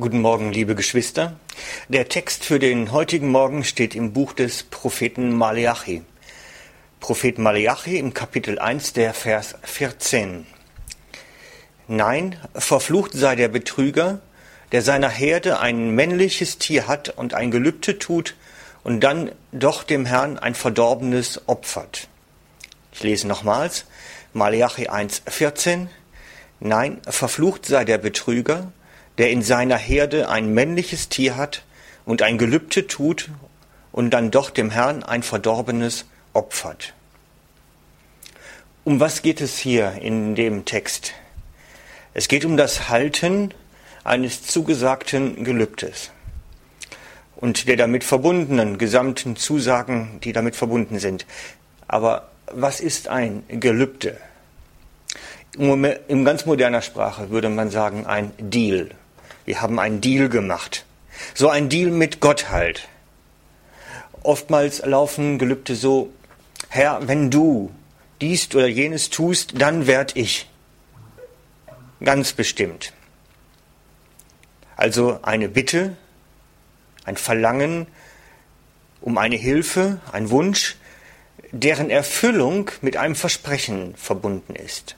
Guten Morgen, liebe Geschwister. Der Text für den heutigen Morgen steht im Buch des Propheten Malachi. Prophet Malachi im Kapitel 1, der Vers 14. Nein, verflucht sei der Betrüger, der seiner Herde ein männliches Tier hat und ein Gelübde tut und dann doch dem Herrn ein verdorbenes opfert. Ich lese nochmals, Malachi 1, 14. Nein, verflucht sei der Betrüger, der in seiner Herde ein männliches Tier hat und ein Gelübde tut und dann doch dem Herrn ein verdorbenes opfert. Um was geht es hier in dem Text? Es geht um das Halten eines zugesagten Gelübdes und der damit verbundenen gesamten Zusagen, die damit verbunden sind. Aber was ist ein Gelübde? In ganz moderner Sprache würde man sagen ein Deal. Wir haben einen Deal gemacht. So ein Deal mit Gott halt. Oftmals laufen Gelübde so, Herr, wenn du dies oder jenes tust, dann werd ich. Ganz bestimmt. Also eine Bitte, ein Verlangen um eine Hilfe, ein Wunsch, deren Erfüllung mit einem Versprechen verbunden ist.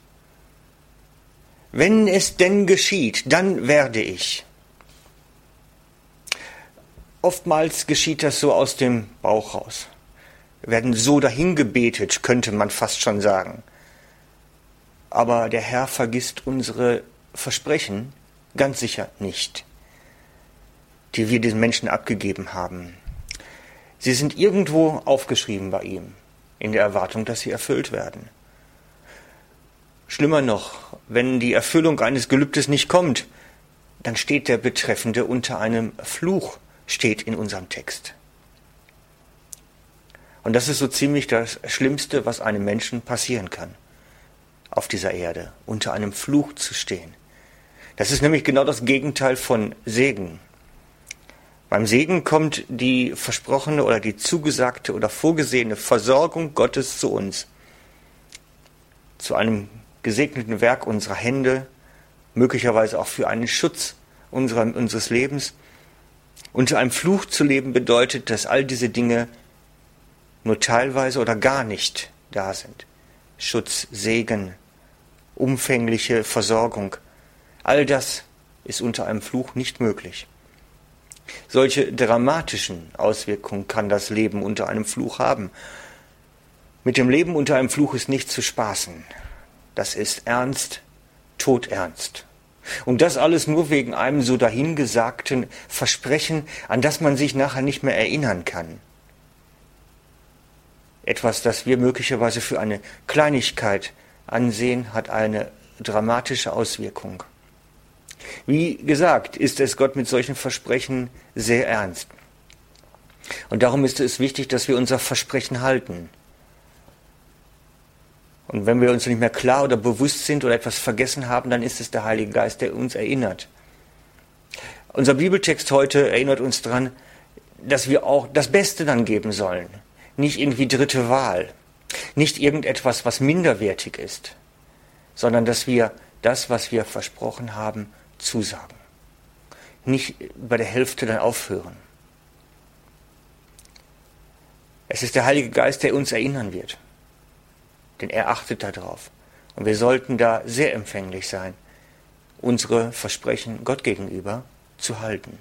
Wenn es denn geschieht, dann werde ich. Oftmals geschieht das so aus dem Bauch raus. Wir werden so dahingebetet, könnte man fast schon sagen. Aber der Herr vergisst unsere Versprechen ganz sicher nicht, die wir den Menschen abgegeben haben. Sie sind irgendwo aufgeschrieben bei ihm, in der Erwartung, dass sie erfüllt werden. Schlimmer noch, wenn die Erfüllung eines Gelübdes nicht kommt, dann steht der Betreffende unter einem Fluch, steht in unserem Text. Und das ist so ziemlich das Schlimmste, was einem Menschen passieren kann, auf dieser Erde, unter einem Fluch zu stehen. Das ist nämlich genau das Gegenteil von Segen. Beim Segen kommt die versprochene oder die zugesagte oder vorgesehene Versorgung Gottes zu uns, zu einem gesegneten Werk unserer Hände, möglicherweise auch für einen Schutz unserer, unseres Lebens. Unter einem Fluch zu leben bedeutet, dass all diese Dinge nur teilweise oder gar nicht da sind. Schutz, Segen, umfängliche Versorgung, all das ist unter einem Fluch nicht möglich. Solche dramatischen Auswirkungen kann das Leben unter einem Fluch haben. Mit dem Leben unter einem Fluch ist nicht zu spaßen. Das ist ernst, todernst. Und das alles nur wegen einem so dahingesagten Versprechen, an das man sich nachher nicht mehr erinnern kann. Etwas, das wir möglicherweise für eine Kleinigkeit ansehen, hat eine dramatische Auswirkung. Wie gesagt, ist es Gott mit solchen Versprechen sehr ernst. Und darum ist es wichtig, dass wir unser Versprechen halten. Und wenn wir uns nicht mehr klar oder bewusst sind oder etwas vergessen haben, dann ist es der Heilige Geist, der uns erinnert. Unser Bibeltext heute erinnert uns daran, dass wir auch das Beste dann geben sollen. Nicht irgendwie dritte Wahl. Nicht irgendetwas, was minderwertig ist, sondern dass wir das, was wir versprochen haben, zusagen. Nicht bei der Hälfte dann aufhören. Es ist der Heilige Geist, der uns erinnern wird denn er achtet darauf. Und wir sollten da sehr empfänglich sein, unsere Versprechen Gott gegenüber zu halten.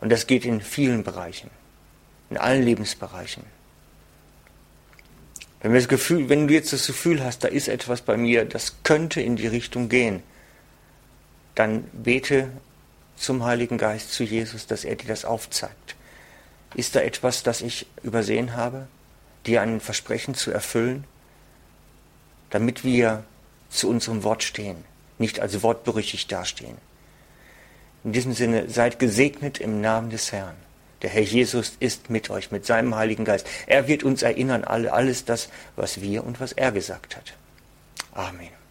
Und das geht in vielen Bereichen, in allen Lebensbereichen. Wenn, wir das Gefühl, wenn du jetzt das Gefühl hast, da ist etwas bei mir, das könnte in die Richtung gehen, dann bete zum Heiligen Geist, zu Jesus, dass er dir das aufzeigt. Ist da etwas, das ich übersehen habe? Dir ein Versprechen zu erfüllen, damit wir zu unserem Wort stehen, nicht als wortberüchtigt dastehen. In diesem Sinne, seid gesegnet im Namen des Herrn. Der Herr Jesus ist mit euch, mit seinem Heiligen Geist. Er wird uns erinnern, alle, alles das, was wir und was er gesagt hat. Amen.